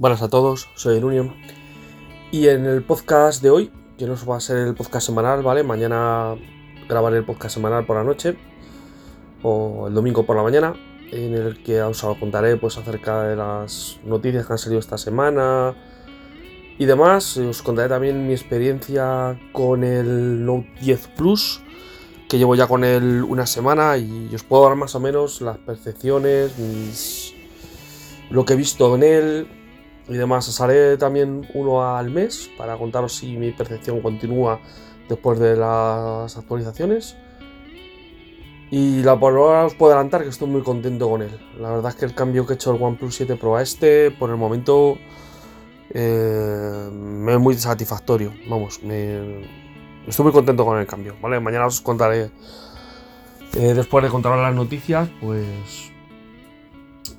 Buenas a todos, soy Union. Y en el podcast de hoy, que no va a ser el podcast semanal, ¿vale? Mañana grabaré el podcast semanal por la noche o el domingo por la mañana, en el que os contaré pues acerca de las noticias que han salido esta semana y demás. Os contaré también mi experiencia con el Note 10 Plus, que llevo ya con él una semana y os puedo dar más o menos las percepciones, mis lo que he visto en él y demás. Os haré también uno al mes para contaros si mi percepción continúa después de las actualizaciones. Y la por ahora os puedo adelantar que estoy muy contento con él. La verdad es que el cambio que he hecho el OnePlus 7 Pro a este, por el momento, eh, me es muy satisfactorio. Vamos, me, estoy muy contento con el cambio. ¿vale? Mañana os contaré, eh, después de contar las noticias, pues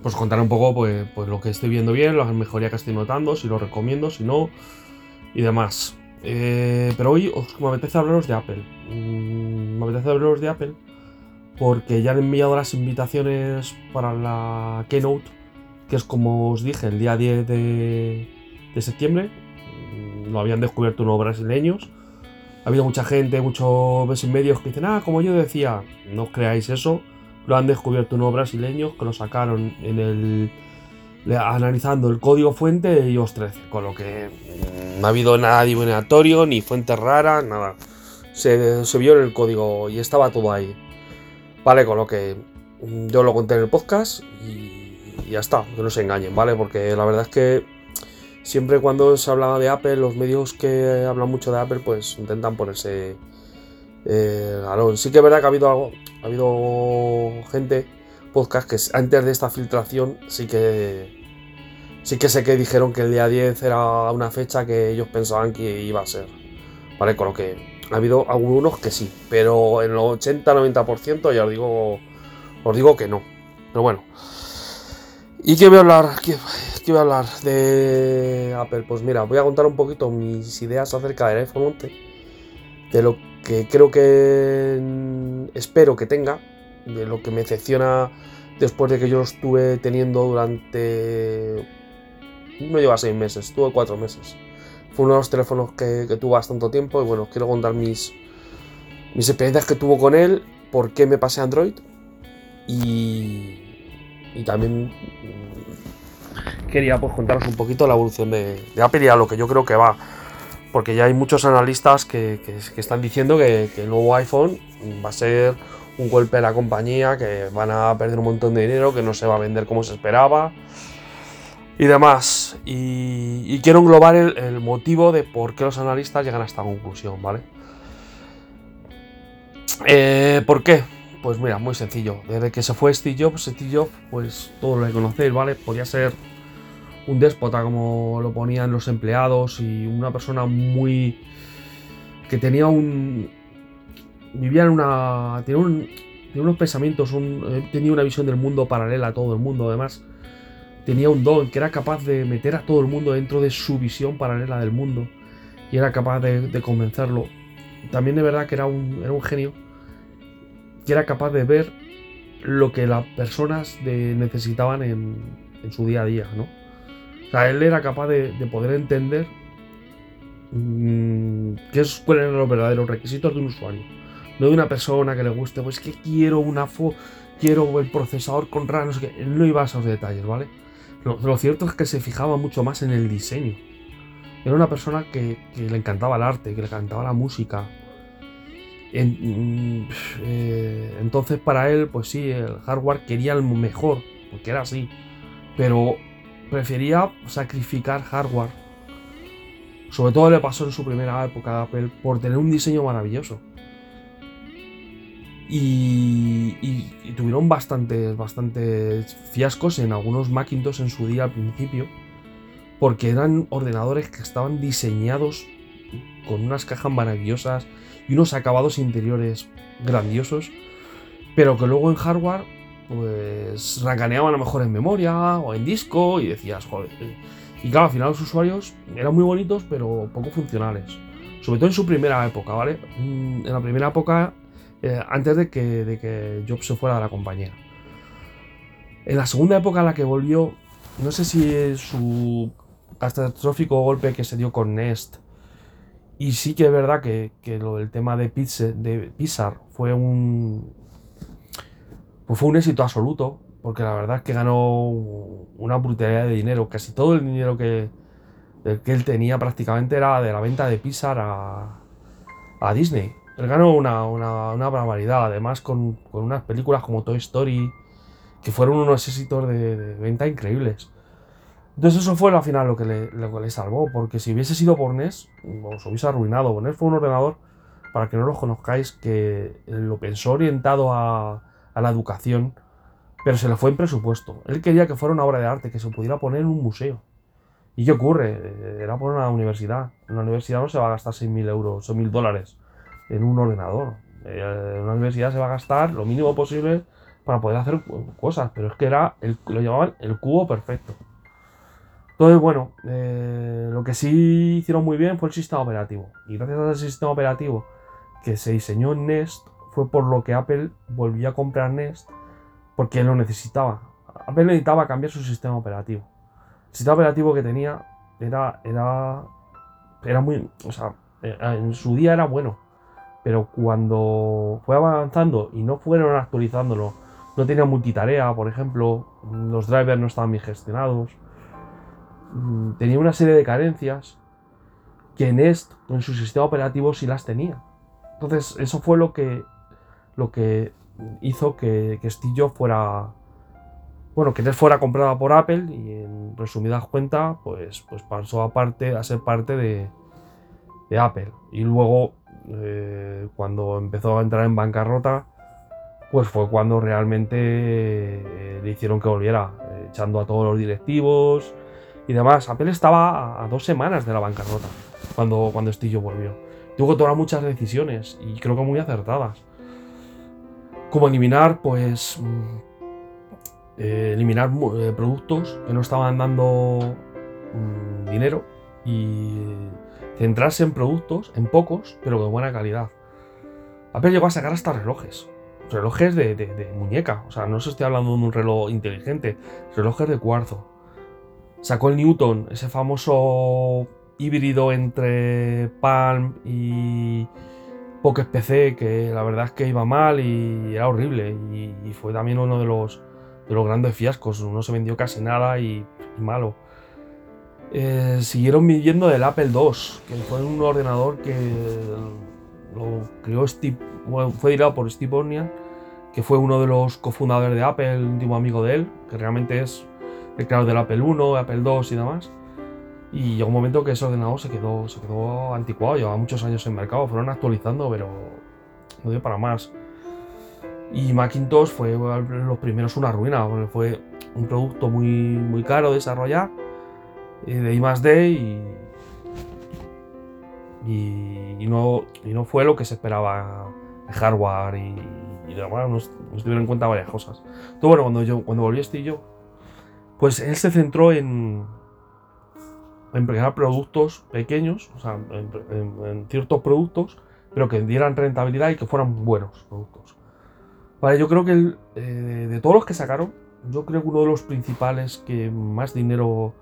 pues contar un poco pues, pues, lo que estoy viendo bien, la mejoría que estoy notando, si lo recomiendo, si no, y demás. Eh, pero hoy os, me apetece hablaros de Apple. Mm, me apetece hablaros de Apple porque ya han enviado las invitaciones para la Keynote, que es como os dije, el día 10 de, de septiembre. Mm, lo habían descubierto unos brasileños. Ha habido mucha gente, muchos medios que dicen, ah, como yo decía, no creáis eso lo han descubierto unos brasileños que lo sacaron en el analizando el código fuente de iOS 13, con lo que no ha habido nada divinatorio, ni fuente rara, nada. Se, vio en el código y estaba todo ahí. Vale, con lo que yo lo conté en el podcast y, ya está, que no se engañen, ¿vale? Porque la verdad es que siempre cuando se hablaba de Apple, los medios que hablan mucho de Apple, pues intentan ponerse eh, sí que es verdad que ha habido algo, ha habido gente, podcast, que antes de esta filtración sí que sí que sé que dijeron que el día 10 era una fecha que ellos pensaban que iba a ser. Vale, con lo que ha habido algunos que sí, pero en el 80-90% ya os digo, os digo que no. Pero bueno. ¿Y qué voy a hablar? ¿Qué, voy a hablar de Apple? Pues mira, voy a contar un poquito mis ideas acerca del iPhone 11, de lo que creo que espero que tenga, de lo que me decepciona después de que yo lo estuve teniendo durante... no lleva seis meses, tuve cuatro meses. Fue uno de los teléfonos que, que tuve bastante tiempo y bueno, quiero contar mis, mis experiencias que tuvo con él, por qué me pasé Android y, y también quería pues contaros un poquito la evolución de, de Apple y a lo que yo creo que va porque ya hay muchos analistas que, están diciendo que, el nuevo iPhone va a ser un golpe a la compañía, que van a perder un montón de dinero, que no se va a vender como se esperaba y demás. Y, quiero englobar el, motivo de por qué los analistas llegan a esta conclusión, ¿vale? Eh, ¿Por qué? Pues mira, muy sencillo. Desde que se fue Steve Jobs, Steve Jobs, pues todo lo que conocéis, ¿vale? Podía ser un déspota como lo ponían los empleados y una persona muy que tenía un vivía en una tenía, unos pensamientos eh, tenía una visión del mundo paralela a todo el mundo además tenía un don que era capaz de meter a todo el mundo dentro de su visión paralela del mundo y era capaz de, convencerlo también de verdad que era un, era un genio que era capaz de ver lo que las personas necesitaban en, en su día a día, ¿no? O sea, él era capaz de, poder entender mmm, qué cuáles eran los verdaderos requisitos de un usuario. No de una persona que le guste, pues que quiero una foto, quiero el procesador con RAM, no sé qué. No iba a esos detalles, ¿vale? Lo, cierto es que se fijaba mucho más en el diseño. Era una persona que, le encantaba el arte, que le encantaba la música. Mm, eh, entonces para él, pues sí, el hardware quería el mejor, porque era así. Pero prefería sacrificar hardware. Sobre todo le pasó en su primera época de Apple por tener un diseño maravilloso. Y, tuvieron bastantes, bastantes fiascos en algunos Macintosh en su día al principio. Porque eran ordenadores que estaban diseñados con unas cajas maravillosas y unos acabados interiores grandiosos. Pero que luego en hardware pues rancaneaban a lo mejor en memoria o en disco y decías, joder. Y claro, al final los usuarios eran muy bonitos, pero poco funcionales. Sobre todo en su primera época, ¿vale? En la primera época, eh, antes de que, de que Jobs se fuera de la compañía. En la segunda época en la que volvió, no sé si su catastrófico golpe que se dio con Nest. Y sí que es verdad que, lo del tema de, de Pixar fue un, pues fue un éxito absoluto, porque la verdad es que ganó una brutalidad de dinero. Casi todo el dinero que, que él tenía prácticamente era de la venta de Pixar a, a Disney. Él ganó una, una, barbaridad, además con, con, unas películas como Toy Story, que fueron unos éxitos de, venta increíbles. Entonces eso fue al final lo que, le, lo que le salvó, porque si hubiese sido por NES, os hubiese arruinado. NES fue un ordenador, para que no lo conozcáis, que lo pensó orientado a, a la educación, pero se le fue en presupuesto. Él quería que fuera una obra de arte, que se pudiera poner en un museo. ¿Y qué ocurre? Era por una universidad. En una universidad no se va a gastar 6.000 euros o 1.000 dólares en un ordenador. Eh, en una universidad se va a gastar lo mínimo posible para poder hacer cosas, pero es que era el, lo llamaban el cubo perfecto. Entonces, bueno, eh, lo que sí hicieron muy bien fue el sistema operativo. Y gracias al sistema operativo que se diseñó en Nest, fue por lo que Apple volvió a comprar Nest, porque lo necesitaba. Apple necesitaba cambiar su sistema operativo. El sistema operativo que tenía era, era, era muy, o sea, eh, en su día era bueno, pero cuando fue avanzando y no fueron actualizándolo, no tenía multitarea, por ejemplo, los drivers no estaban bien gestionados, mm, tenía una serie de carencias que Nest en su sistema operativo sí las tenía. Entonces, eso fue lo que, lo que hizo que, que fuera bueno, que él fuera comprada por Apple y en resumidas cuentas, pues, pues pasó a, a ser parte de, Apple. Y luego, eh, cuando empezó a entrar en bancarrota, pues fue cuando realmente eh, le hicieron que volviera, eh, echando a todos los directivos y demás. Apple estaba a, dos semanas de la bancarrota cuando, cuando Steve volvió. Tuvo que tomar muchas decisiones y creo que muy acertadas. Como eliminar, pues, eh, eliminar productos que no estaban dando mm, dinero y centrarse en productos, en pocos, pero de buena calidad. Apple llegó a sacar hasta relojes. Relojes de, muñeca. O sea, no se estoy hablando de un reloj inteligente. Relojes de cuarzo. Sacó el Newton, ese famoso híbrido entre Palm y Pocket PC, que la verdad es que iba mal y era horrible. y fue también uno de los de los grandes fiascos. No se vendió casi nada y, malo. Eh, siguieron viviendo del Apple II, que fue un ordenador que lo creó fue dirigado por Steve Wozniak, que fue uno de los cofundadores de Apple, el último amigo de él, que realmente es el creador del Apple I, Apple II y demás. Y llegó un momento que ese ordenador se quedó, se quedó anticuado, llevaba muchos años en mercado, fueron actualizando, pero no dio para más. Y Macintosh fue los primeros una ruina, fue un producto muy, muy caro de desarrollar, de I D y, y, no, y no fue lo que se esperaba de hardware y, y demás, nos, tuvieron en cuenta varias cosas. Entonces, bueno, cuando, yo, cuando volví a Estillo, pues él se centró en, en productos pequeños, o sea, en ciertos productos, pero que dieran rentabilidad y que fueran buenos productos. Vale, yo creo que eh, de todos los que sacaron, yo creo que uno de los principales que más dinero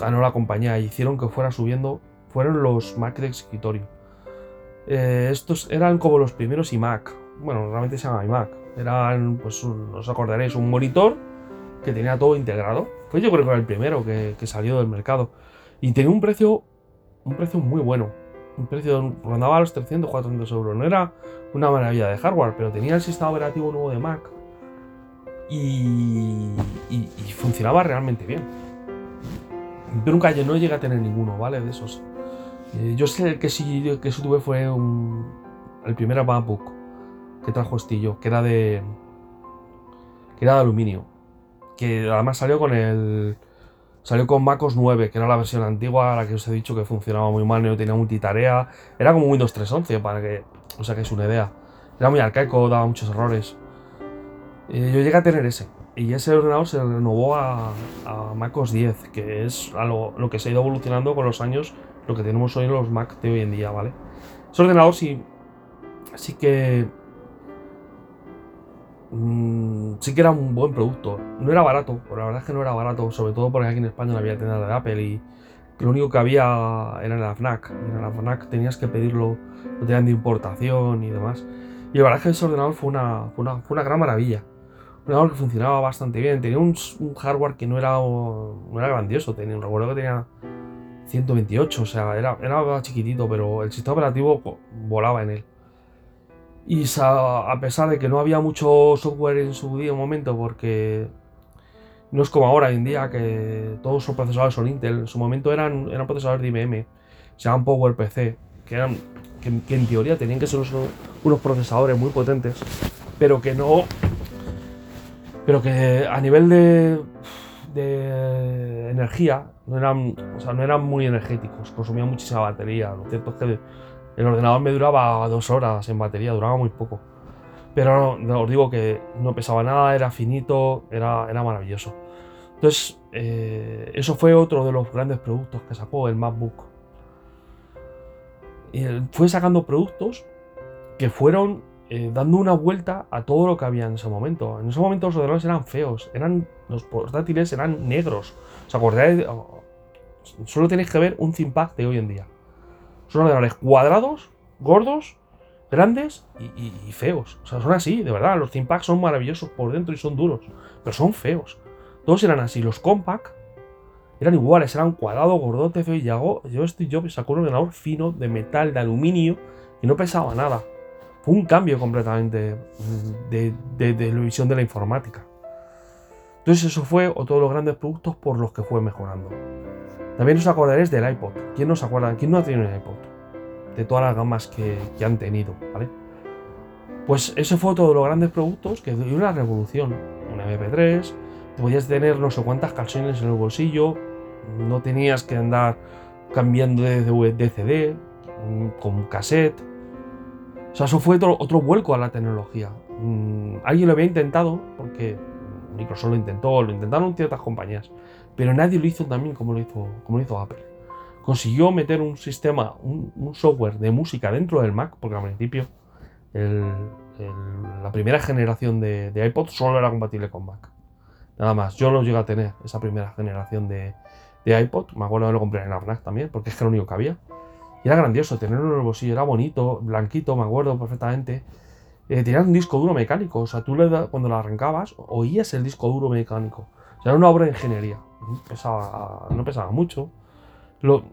ganó la compañía y hicieron que fuera subiendo fueron los Mac de escritorio. Eh, estos eran como los primeros iMac. Bueno, realmente se llama iMac. Eran, pues, os acordaréis, un monitor que tenía todo integrado. Pues yo creo que era el primero que, salió del mercado. Y tenía un precio, un precio muy bueno un precio rondaba a los 300, 400 euros. No era una maravilla de hardware, pero tenía el sistema operativo nuevo de Mac y, funcionaba realmente bien. Yo nunca no llegué a tener ninguno, ¿vale? De esos. Eh, yo sé que sí que tuve fue el primer MacBook que trajo Estillo, que era de que era de aluminio, que además salió con el Salió con MacOS 9, que era la versión antigua, la que os he dicho que funcionaba muy mal, no tenía multitarea. Era como Windows 3.11, para que os saquéis una idea. Era muy arcaico, daba muchos errores. yo llegué a tener ese. Y ese ordenador se renovó a, a MacOS 10, que es lo, lo, que se ha ido evolucionando con los años, lo que tenemos hoy en los Mac de hoy en día, ¿vale? Ese ordenador sí, sí que mm, sí que era un buen producto. No era barato, la verdad es que no era barato, sobre todo porque aquí en España no había tiendas de Apple y lo único que había era en la FNAC. Y en la FNAC tenías que pedirlo, lo tenían de importación y demás. Y la verdad es que ese ordenador fue una, fue una, fue una gran maravilla. Ordenador que funcionaba bastante bien. Tenía un, hardware que no era, no era grandioso. Tenía, recuerdo que tenía 128, o sea, era, era chiquitito, pero el sistema operativo volaba en él. Y a pesar de que no había mucho software en su día, un momento, porque no es como ahora en día que todos los procesadores son Intel, en su momento eran, eran procesadores de IBM, se llaman PowerPC, que, que, en teoría tenían que ser unos, procesadores muy potentes, pero que no. Pero que a nivel de, energía no eran, o sea, no eran muy energéticos, consumían muchísima batería. Lo cierto es que el ordenador me duraba dos horas en batería, duraba muy poco. Pero os digo que no pesaba nada, era finito, era, era maravilloso. Entonces, eh, eso fue otro de los grandes productos que sacó el MacBook. Y fue sacando productos que fueron eh, dando una vuelta a todo lo que había en ese momento. En ese momento los ordenadores eran feos, eran, los portátiles eran negros. ¿Os acordáis? Oh, solo tenéis que ver un ThinkPad de hoy en día. Son ordenadores cuadrados, gordos, grandes y, feos. O sea, son así, de verdad. Los ThinkPads son maravillosos por dentro y son duros, pero son feos. Todos eran así. Los Compact eran iguales, eran cuadrados, gordotes, feos. Y yo, yo estoy yo sacó un ordenador fino de metal, de aluminio, y no pesaba nada. Un cambio completamente de, de, de la visión de la informática. Entonces eso fue otro de los grandes productos por los que fue mejorando. También os acordaréis del iPod. ¿Quién no se acuerda? ¿Quién no ha tenido un iPod? De todas las gamas que, han tenido, ¿vale? Pues ese fue otro de los grandes productos que dio una revolución. Un MP3, podías tener no sé cuántas canciones en el bolsillo, no tenías que andar cambiando de DVD, CD, mm, con cassette. O sea, eso fue otro, otro vuelco a la tecnología. Mm, alguien lo había intentado, porque Microsoft lo intentó, lo intentaron ciertas compañías, pero nadie lo hizo también como lo hizo, como lo hizo Apple. Consiguió meter un sistema, un, software de música dentro del Mac, porque al principio la primera generación de, iPod solo era compatible con Mac. Nada más, yo lo llegué a tener, esa primera generación de, iPod. Me acuerdo de lo compré en la FNAC también, porque es que lo único que había. Y era grandioso, tenerlo en el bolsillo, era bonito, blanquito, me acuerdo perfectamente. Eh, tenía un disco duro mecánico, o sea, tú cuando lo arrancaba oías el disco duro mecánico. O sea, era una obra de ingeniería no pesaba, mucho. Lo,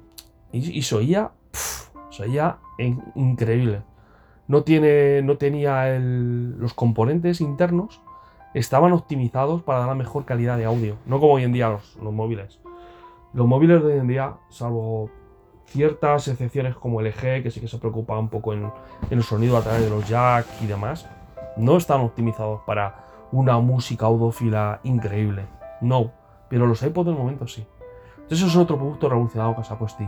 y, se oía, se oía increíble. No, tiene, no tenía los componentes internos, estaban optimizados para dar la mejor calidad de audio, no como hoy en día los, móviles. Los móviles de hoy en día, salvo ciertas excepciones como el EG, que sí que se preocupa un poco en, el sonido a través de los jack y demás, no están optimizados para una música audófila increíble. No, pero los iPods del momento sí. Entonces eso es otro producto revolucionado que se ha puesto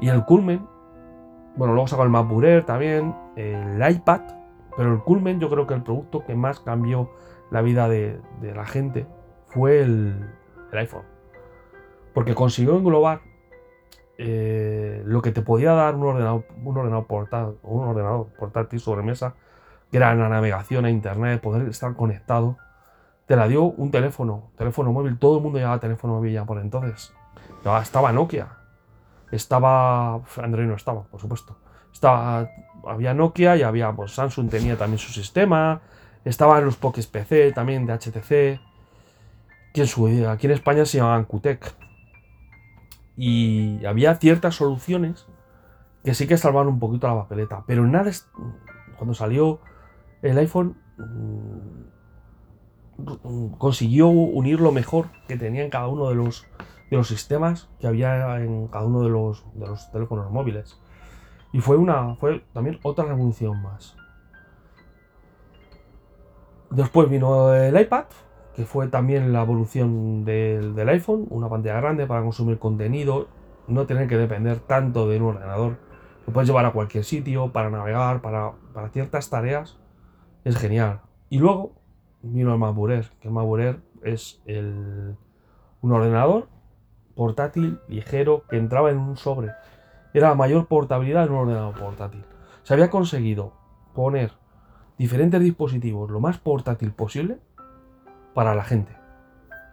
Y el culmen, bueno, luego sacó el MacBook Air también, el iPad, pero el culmen yo creo que el producto que más cambió la vida de, la gente fue el, iPhone. Porque consiguió englobar eh, lo que te podía dar un ordenador, un ordenador portátil, un ordenador portátil sobre mesa, que era la navegación a internet, poder estar conectado te la dio un teléfono, teléfono móvil. Todo el mundo llevaba teléfono móvil ya por entonces. estaba Nokia. Estaba. Android no estaba, por supuesto. Estaba. Había Nokia y había. Pues Samsung tenía también su sistema. Estaban los Pokés PC también de HTC. Aquí en España se llamaban QTEC. Y había ciertas soluciones que sí que salvaban un poquito la papeleta. Pero nada. Cuando salió el iPhone consiguió unir lo mejor que tenía en cada uno de los, de los sistemas que había en cada uno de los, de los teléfonos móviles. Y fue, una, fue también otra revolución más. Después vino el iPad, que fue también la evolución del, del, iPhone, una pantalla grande para consumir contenido, no tener que depender tanto de un ordenador. Lo puedes llevar a cualquier sitio, para navegar, para, para ciertas tareas. Es genial. Y luego vino el MacBook que el MacBook es el, un ordenador portátil ligero que entraba en un sobre. Era la mayor portabilidad de un ordenador portátil. Se había conseguido poner diferentes dispositivos lo más portátil posible para la gente,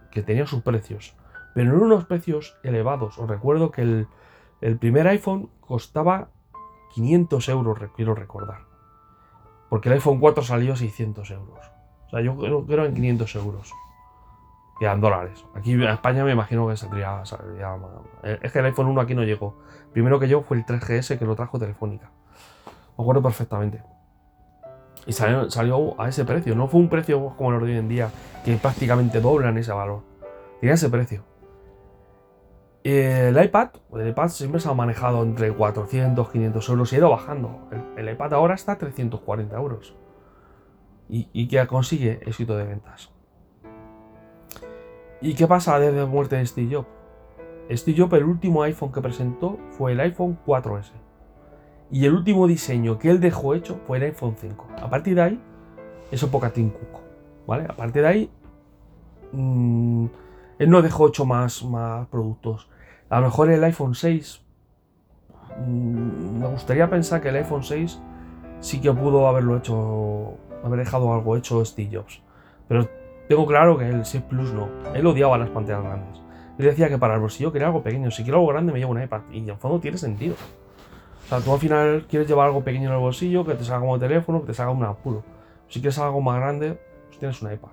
que tenía sus precios, pero en unos precios elevados. Os recuerdo que el, el primer iPhone costaba 500 euros, quiero recordar. Porque el iPhone 4 salió a 600 euros. O sea, yo creo que eran 500 euros. Y eran dólares. Aquí en España me imagino que saldría, Es que el iPhone 1 aquí no llegó. Primero que llegó fue el 3GS que lo trajo Telefónica. Me acuerdo perfectamente. Y salió, a ese precio. No fue un precio como el de hoy en día, que prácticamente doblan ese valor. Tenía ese precio. El iPad, el iPad siempre se ha manejado entre 400, 500 euros y ha ido bajando. El, iPad ahora está a 340 euros. Y, y que consigue éxito de ventas. ¿Y qué pasa desde la muerte de Steve Jobs? Steve Jobs, el último iPhone que presentó fue el iPhone 4S. Y el último diseño que él dejó hecho fue el iPhone 5. A partir de ahí, eso poca Cook. ¿Vale? A partir de ahí, mmm, él no dejó hecho más, más productos. A lo mejor el iPhone 6. Mm, me gustaría pensar que el iPhone 6 sí que pudo haberlo hecho. Haber dejado algo hecho Steve Jobs. Pero tengo claro que el 6 Plus no. Él odiaba las pantallas grandes. Él decía que para el bolsillo quería algo pequeño. Si quiero algo grande me llevo un iPad. Y en fondo tiene sentido. O sea, tú al final quieres llevar algo pequeño en el bolsillo, que te salga como teléfono, que te salga un apuro. Si quieres algo más grande, pues tienes un iPad.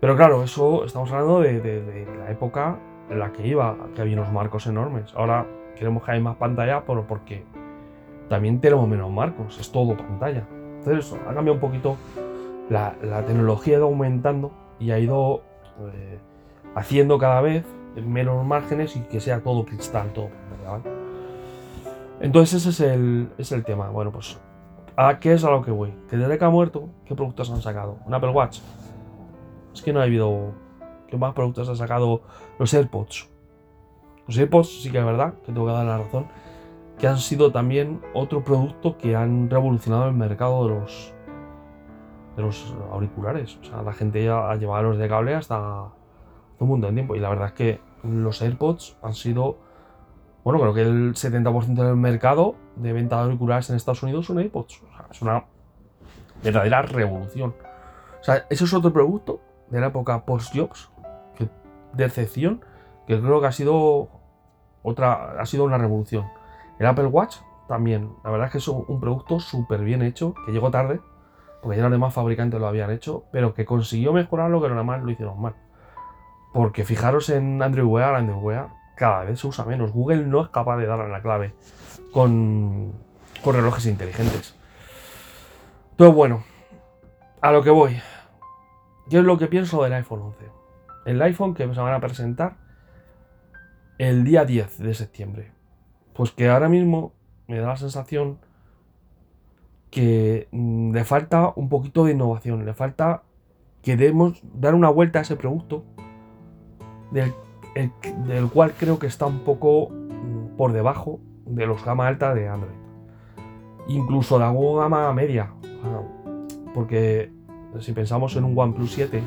Pero claro, eso estamos hablando de la época en la que iba, que había unos marcos enormes. Ahora queremos que haya más pantalla, pero porque también tenemos menos marcos, es todo pantalla. Entonces eso, ha cambiado un poquito, la, tecnología ha ido aumentando y ha ido eh, haciendo cada vez menos márgenes y que sea todo cristal, todo Entonces ese es el, es el tema. Bueno, pues ¿a qué es a lo que voy? Que desde que ha muerto, ¿qué productos han sacado? ¿Un Apple Watch? Es que no ha habido ¿Qué más productos ha sacado los AirPods? Los AirPods sí que es verdad, que tengo que dar la razón, que han sido también otro producto que han revolucionado el mercado de los, de los auriculares. O sea, la gente ya ha llevado los de cable hasta un montón de tiempo. Y la verdad es que los AirPods han sido, bueno, creo que el 70% del mercado de venta de auriculares en Estados Unidos son AirPods. O es una verdadera revolución. O sea, eso es otro producto de la época post-Jobs decepción que creo que ha sido otra, ha sido una revolución. El Apple Watch también, la verdad es que es un producto súper bien hecho, que llegó tarde, porque ya los demás fabricantes lo habían hecho, pero que consiguió mejorar lo que los demás lo hicieron mal. Porque fijaros en Android Wear, Android Wear cada vez se usa menos. Google no es capaz de darle la clave con, con relojes inteligentes. Pero bueno, a lo que voy. ¿Qué es lo que pienso del iPhone 11? el iPhone que se van a presentar el día 10 de septiembre. Pues que ahora mismo me da la sensación que mm, le falta un poquito de innovación, le falta que debemos dar una vuelta a ese producto del, del cual creo que está un poco mm, por debajo de los gama alta de Android. Incluso algo gama media. Porque si pensamos en un OnePlus 7,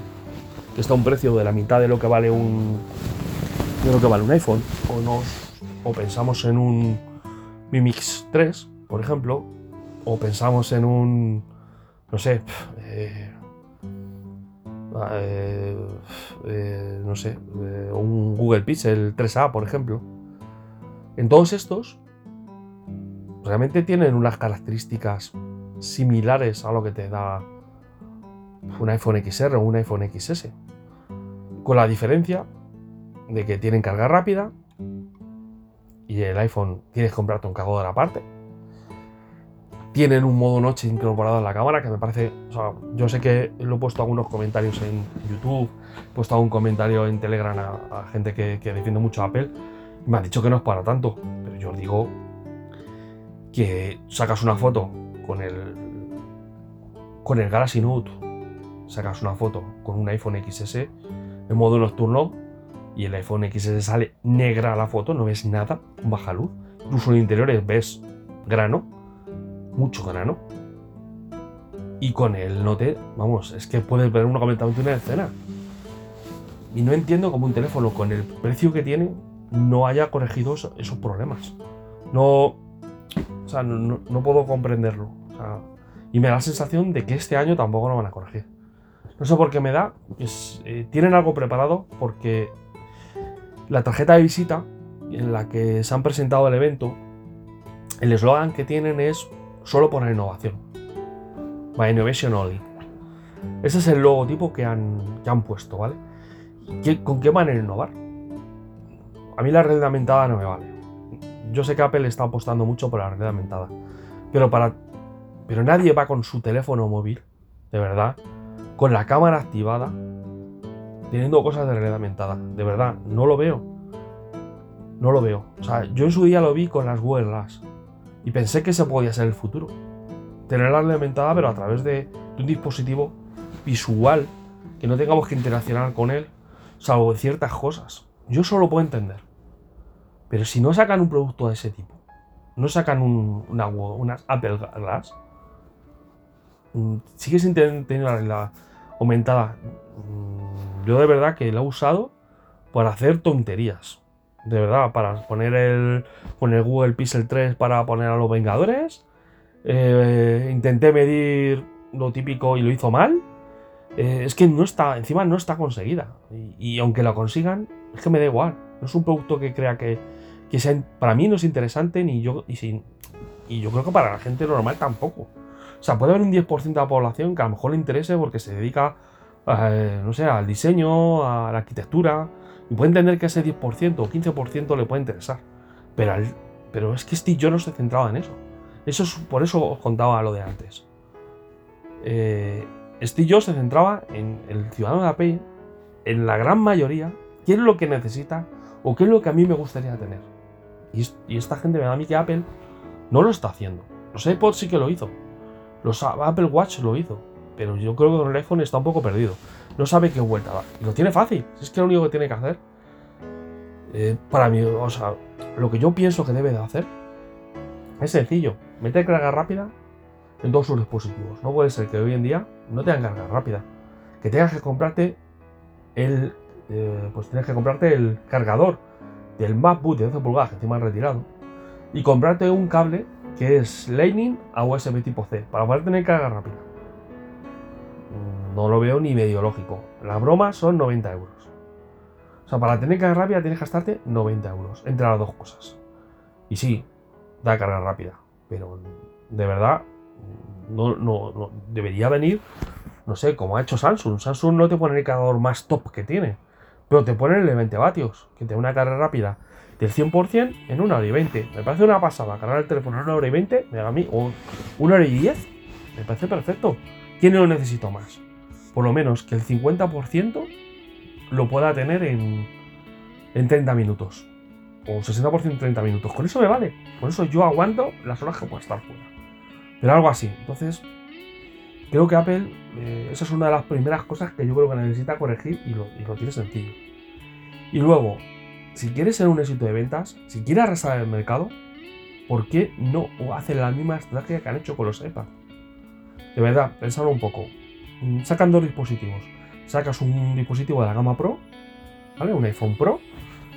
está a un precio de la mitad de lo que vale un de lo que vale un iPhone o nos o pensamos en un Mi Mix 3 por ejemplo o pensamos en un no sé eh, eh, eh, no sé un Google Pixel 3A por ejemplo en todos estos realmente tienen unas características similares a lo que te da un iPhone XR o un iPhone XS. Con la diferencia de que tienen carga rápida y el iPhone tienes que comprarte un cargador aparte. Tienen un modo noche incorporado en la cámara que me parece. O sea, yo sé que lo he puesto algunos comentarios en YouTube, he puesto algún comentario en Telegram a, gente que, defiende mucho Apple. Y me han dicho que no es para tanto, pero yo os digo que sacas una foto con el con el Galaxy Note sacas una foto con un iPhone XS en modo nocturno y el iPhone XS sale negra la foto, no ves nada, baja luz. Incluso en interiores ves grano, mucho grano. Y con el Note, vamos, es que puedes ver una completamente una escena. Y no entiendo cómo un teléfono con el precio que tiene no haya corregido esos problemas. No, o sea, no, puedo comprenderlo. Y me da la sensación de que este año tampoco lo van a corregir. No sé por qué me da. Eh, tienen algo preparado porque la tarjeta de visita en la que se han presentado el evento, el eslogan que tienen es solo por la innovación. By Innovation Only. Ese es el logotipo que han, han puesto, ¿vale? ¿Con qué van a innovar? A mí la red aumentada no me vale. Yo sé que Apple está apostando mucho por la red aumentada. Pero para. Pero nadie va con su teléfono móvil, de verdad, con la cámara activada, teniendo cosas de red aumentada. De verdad, no lo veo. No lo veo. O sea, yo en su día lo vi con las Google. Y pensé que ese podía ser el futuro. Tener la red aumentada, pero a través de, un dispositivo visual, que no tengamos que interaccionar con él, salvo ciertas cosas. Yo solo lo puedo entender. Pero si no sacan un producto de ese tipo, no sacan un, una, unas Apple Glass, mm, sigue sin tener la realidad aumentada. Mm, yo de verdad que la he usado para hacer tonterías. De verdad, para poner el, poner Google Pixel 3 para poner a los Vengadores. Eh, intenté medir lo típico y lo hizo mal. Eh, es que no está, encima no está conseguida. Y, aunque lo consigan, es que me da igual. No es un producto que crea que, que sea, para mí no es interesante ni yo, y, sin, y yo creo que para la gente normal tampoco. O sea, puede haber un 10% de la población que a lo mejor le interese porque se dedica, eh, no sé, al diseño, a la arquitectura, y puede entender que ese 10% o 15% le puede interesar. Pero, pero es que Steve yo no se centraba en eso. Eso es, por eso os contaba lo de antes. Eh, Steve Jobs se centraba en el ciudadano de Apple, en la gran mayoría, qué es lo que necesita o qué es lo que a mí me gustaría tener. Y, esta gente me da a mí que Apple no lo está haciendo. Los iPods sí que lo hizo. Los Apple Watch lo hizo. Pero yo creo que con el iPhone está un poco perdido. No sabe qué vuelta va. Y lo tiene fácil. Es que lo único que tiene que hacer. Eh, para mí, o sea, lo que yo pienso que debe de hacer es sencillo. Meter carga rápida en todos sus dispositivos. No puede ser que hoy en día no tengan carga rápida. Que tengas que comprarte el. Eh, pues tienes que comprarte el cargador del MacBook de 12 pulgadas que encima han retirado. Y comprarte un cable que es Lightning a USB tipo C para poder tener carga rápida. No lo veo ni medio lógico. La broma son 90 euros. O sea, para tener carga rápida tienes que gastarte 90 euros entre las dos cosas. Y sí, da carga rápida. Pero de verdad, no, no, debería venir, no sé, como ha hecho Samsung. Samsung no te pone el cargador más top que tiene, pero te pone el de 20 vatios, que te da una carga rápida del 100% en una hora y 20. Me parece una pasada cargar el teléfono en una hora y 20, me da a mí, o una hora y 10, me parece perfecto. ¿Quién lo necesito más? Por lo menos que el 50% lo pueda tener en, en 30 minutos. O 60% en 30 minutos. Con eso me vale. Con eso yo aguanto las horas que puedo estar fuera. Pero algo así. Entonces, creo que Apple, eh, esa es una de las primeras cosas que yo creo que necesita corregir y lo, tiene sencillo. Y luego, si quieres ser un éxito de ventas, si quieres arrasar el mercado, ¿por qué no hacen la misma estrategia que han hecho con los iPad? De verdad, pensadlo un poco. Mm, sacan dos dispositivos. Sacas un dispositivo de la gama Pro, ¿vale? Un iPhone Pro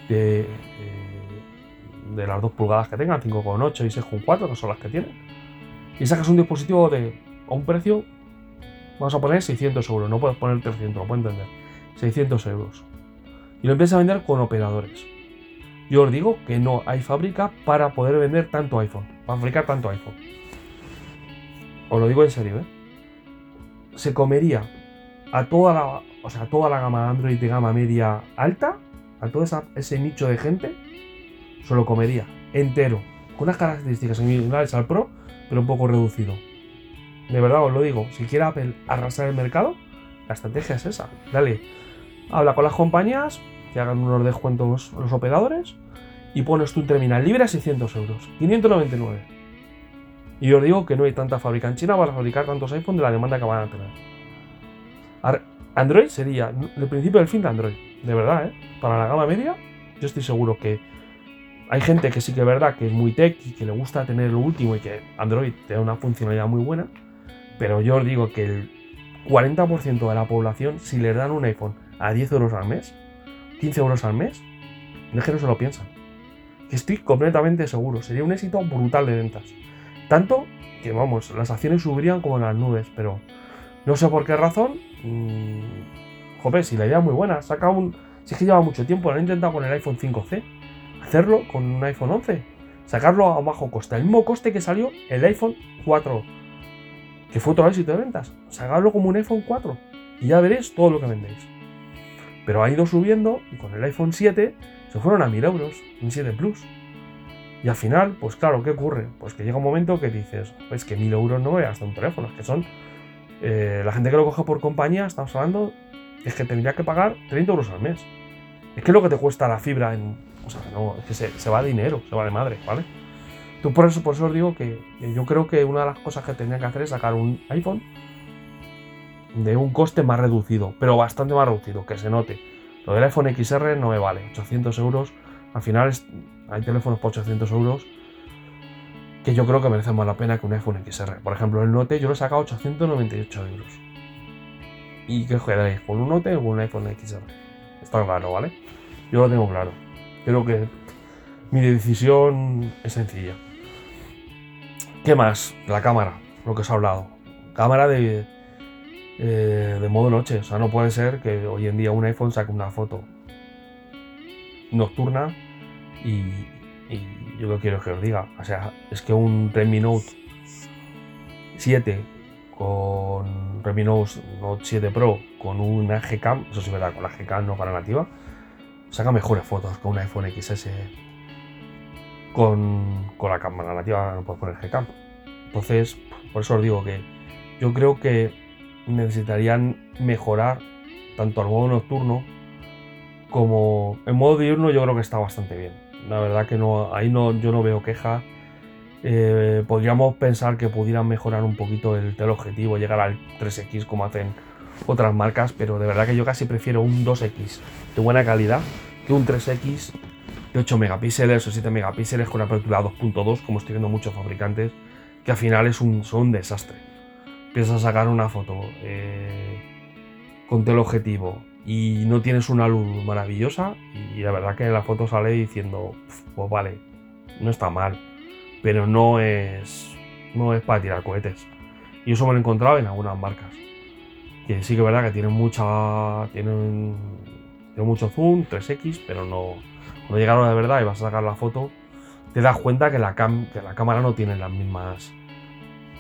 de, de, de las dos pulgadas que tengan, 5,8 y 6,4, que son las que tienen y sacas un dispositivo de a un precio, vamos a poner 600 euros, no puedes poner 300, lo puedo entender, 600 euros. Y lo empiezas a vender con operadores. Yo os digo que no hay fábrica para poder vender tanto iPhone, para fabricar tanto iPhone. Os lo digo en serio, ¿eh? Se comería a toda la, o sea, toda la gama Android de gama media alta, a todo ese nicho de gente, se lo comería entero, con unas características similares al Pro, pero un poco reducido. De verdad os lo digo, si quiere Apple arrasar el mercado, la estrategia es esa. Dale, habla con las compañías, que hagan unos descuentos los operadores, y pones tu terminal libre a 600 euros, 599. Y os digo que no hay tanta fábrica en China para fabricar tantos iPhones de la demanda que van a tener. Android sería el principio del fin de Android, de verdad, ¿eh? Para la gama media, yo estoy seguro que hay gente que sí que es verdad que es muy tech y que le gusta tener lo último y que Android da una funcionalidad muy buena, pero yo os digo que el 40% de la población, si le dan un iPhone a 10 euros al mes, 15 euros al mes, no es que no se lo piensan. Estoy completamente seguro, sería un éxito brutal de ventas. Tanto que, vamos, las acciones subirían como las nubes, pero no sé por qué razón. Mmm, joder, si la idea es muy buena, saca un. Si es que lleva mucho tiempo, lo han intentado con el iPhone 5C, hacerlo con un iPhone 11, sacarlo a bajo coste, el mismo coste que salió el iPhone 4, que fue otro éxito de ventas, sacarlo como un iPhone 4 y ya veréis todo lo que vendéis. Pero ha ido subiendo y con el iPhone 7 se fueron a 1000 euros, un 7 Plus. Y al final, pues claro, ¿qué ocurre? Pues que llega un momento que dices, es que 1000 euros no hasta un teléfono, es que son. Eh, la gente que lo coge por compañía, estamos hablando, es que tendría que pagar 30 euros al mes. Es que es lo que te cuesta la fibra en. O sea, no, es que se, va de dinero, se va de madre, ¿vale? Tú por eso, por eso os digo que, yo creo que una de las cosas que tendría que hacer es sacar un iPhone de un coste más reducido, pero bastante más reducido, que se note. Lo del iPhone XR no me vale, 800 euros. Al final hay teléfonos por 800 euros que yo creo que merecen más la pena que un iPhone XR. Por ejemplo, el Note yo lo he sacado 898 euros. ¿Y qué quedaréis? ¿Con un Note o con un iPhone XR? Está claro, ¿vale? Yo lo tengo claro. Creo que mi decisión es sencilla. ¿Qué más? La cámara, lo que os he hablado. Cámara de, eh, de modo noche. O sea, no puede ser que hoy en día un iPhone saque una foto nocturna y, yo lo quiero que os diga. O sea, es que un Redmi Note 7 con Redmi Note, 7 Pro con una Gcam, eso sí verdad, con la Gcam no para nativa, saca mejores fotos que un iPhone XS con, con la cámara nativa, no puedes poner Gcam. Entonces, por eso os digo que yo creo que necesitarían mejorar tanto al modo nocturno como el modo diurno yo creo que está bastante bien. La verdad que no, ahí no, yo no veo queja. Eh, podríamos pensar que pudieran mejorar un poquito el teleobjetivo, llegar al 3X como hacen otras marcas, pero de verdad que yo casi prefiero un 2X de buena calidad que un 3X de 8 megapíxeles o 7 megapíxeles con apertura 2.2, como estoy viendo muchos fabricantes, que al final es un, son un desastre a sacar una foto eh, con teleobjetivo y no tienes una luz maravillosa y la verdad que la foto sale diciendo, pues vale, no está mal, pero no es, no es para tirar cohetes. Y eso me lo he encontrado en algunas marcas. Que sí que es verdad que tienen mucha. Tienen, mucho zoom, 3X, pero no. Cuando llegaron de verdad y vas a sacar la foto, te das cuenta que la, cam, que la cámara no tiene las mismas.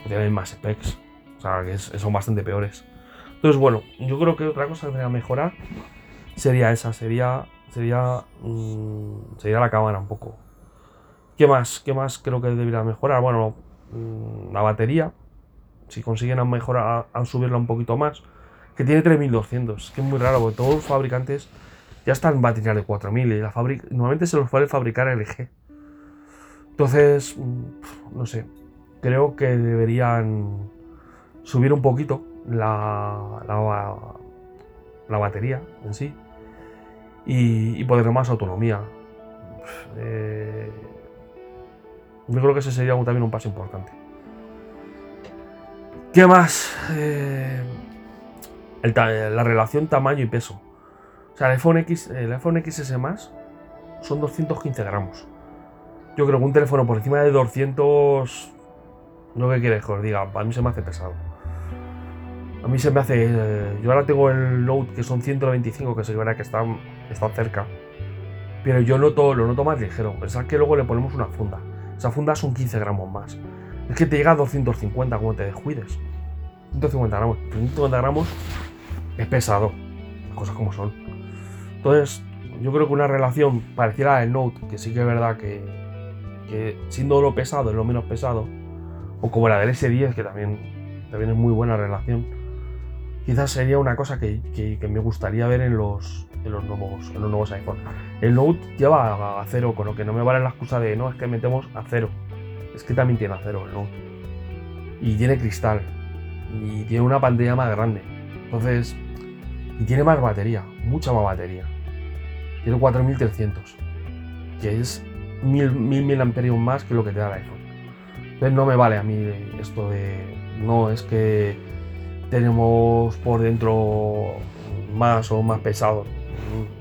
No tiene las mismas specs. O sea, que son bastante peores. Entonces, bueno, yo creo que otra cosa que debería mejorar sería esa, sería, sería, mm, sería la cámara un poco. ¿Qué más? ¿Qué más creo que debería mejorar? Bueno, mm, la batería. Si consiguen mejorar, a, subirla un poquito más. Que tiene 3200. Que es muy raro, porque todos los fabricantes ya están en baterías de 4000 y la normalmente se los puede fabricar LG. Entonces, mm, no sé. Creo que deberían subir un poquito la, la, batería en sí y, poder más autonomía. Eh, yo creo que ese sería también un paso importante. ¿Qué más? Eh, la relación tamaño y peso. O sea, el iPhone, X, el iPhone XS más son 215 gramos. Yo creo que un teléfono por encima de 200, no que quieres que os diga, para mí se me hace pesado. A mí se me hace. Yo ahora tengo el Note que son 125, que se verá que están, están cerca. Pero yo noto, lo noto más ligero. Pensad que luego le ponemos una funda. Esa funda son 15 gramos más. Es que te llega a 250 como te descuides. 150 gramos. 150 gramos es pesado. Las cosas como son. Entonces, yo creo que una relación parecida a Note, que sí que es verdad que, que siendo lo pesado es lo menos pesado, o como la del S10, que también, también es muy buena relación quizás sería una cosa que, me gustaría ver en los, nuevos, en los nuevos iPhone. El Note lleva acero, con lo que no me vale la excusa de no, es que metemos acero. Es que también tiene acero el Note. Y tiene cristal. Y tiene una pantalla más grande. Entonces, y tiene más batería, mucha más batería. Tiene 4300, que es 1000 mil, más que lo que te da el iPhone. Entonces no me vale a mí esto de no es que tenemos por dentro más o más pesado.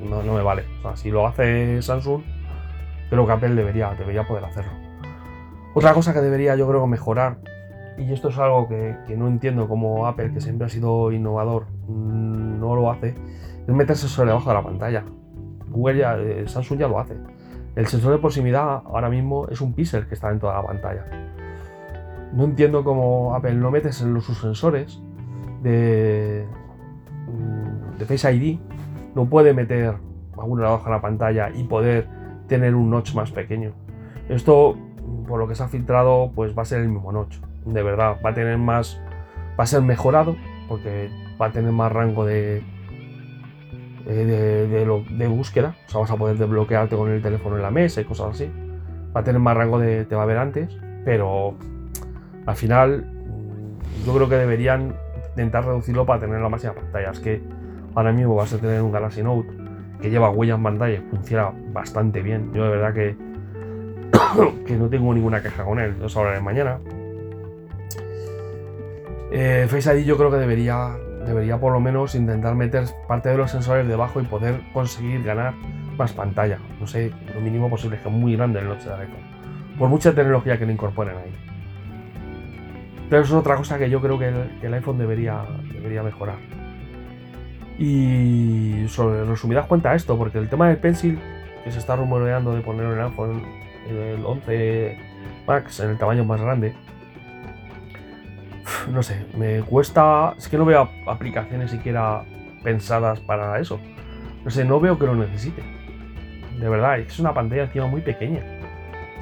No, me vale. si lo hace Samsung, creo que Apple debería, debería poder hacerlo. Otra cosa que debería yo creo mejorar, y esto es algo que, no entiendo como Apple, que siempre ha sido innovador, mm, no lo hace, es meterse sobre debajo de la pantalla. Google ya, eh, Samsung ya lo hace. El sensor de proximidad ahora mismo es un píxel que está dentro de la pantalla. No entiendo cómo Apple no metes en sus sensores de, mm, de Face ID, no puede meter alguna debajo de la pantalla y poder tener un notch más pequeño. Esto, por lo que se ha filtrado, pues va a ser el mismo notch. De verdad, va a tener más. Va a ser mejorado, porque va a tener más rango de. De, de, búsqueda. O sea, vas a poder desbloquearte con el teléfono en la mesa y cosas así. Va a tener más rango de. Te va a ver antes, pero al final mm, yo creo que deberían intentar reducirlo para tener la máxima pantalla. Es que ahora mismo vas a tener un Galaxy Note que lleva huellas en pantalla funciona bastante bien. Yo de verdad que, que no tengo ninguna queja con él. Os hablaré mañana. Eh, Face ID yo creo que debería, debería por lo menos intentar meter parte de los sensores debajo y poder conseguir ganar más pantalla. No sé, lo mínimo posible, es que es muy grande el noche de iPhone. Por mucha tecnología que le incorporen ahí. Pero eso es otra cosa que yo creo que el, iPhone debería, debería mejorar. Y sobre resumidas cuenta esto, porque el tema del Pencil, que se está rumoreando de poner en el iPhone el 11 Max en el tamaño más grande, no sé, me cuesta. Es que no veo aplicaciones siquiera pensadas para eso. No sé, no veo que lo necesite. De verdad, es una pantalla encima muy pequeña.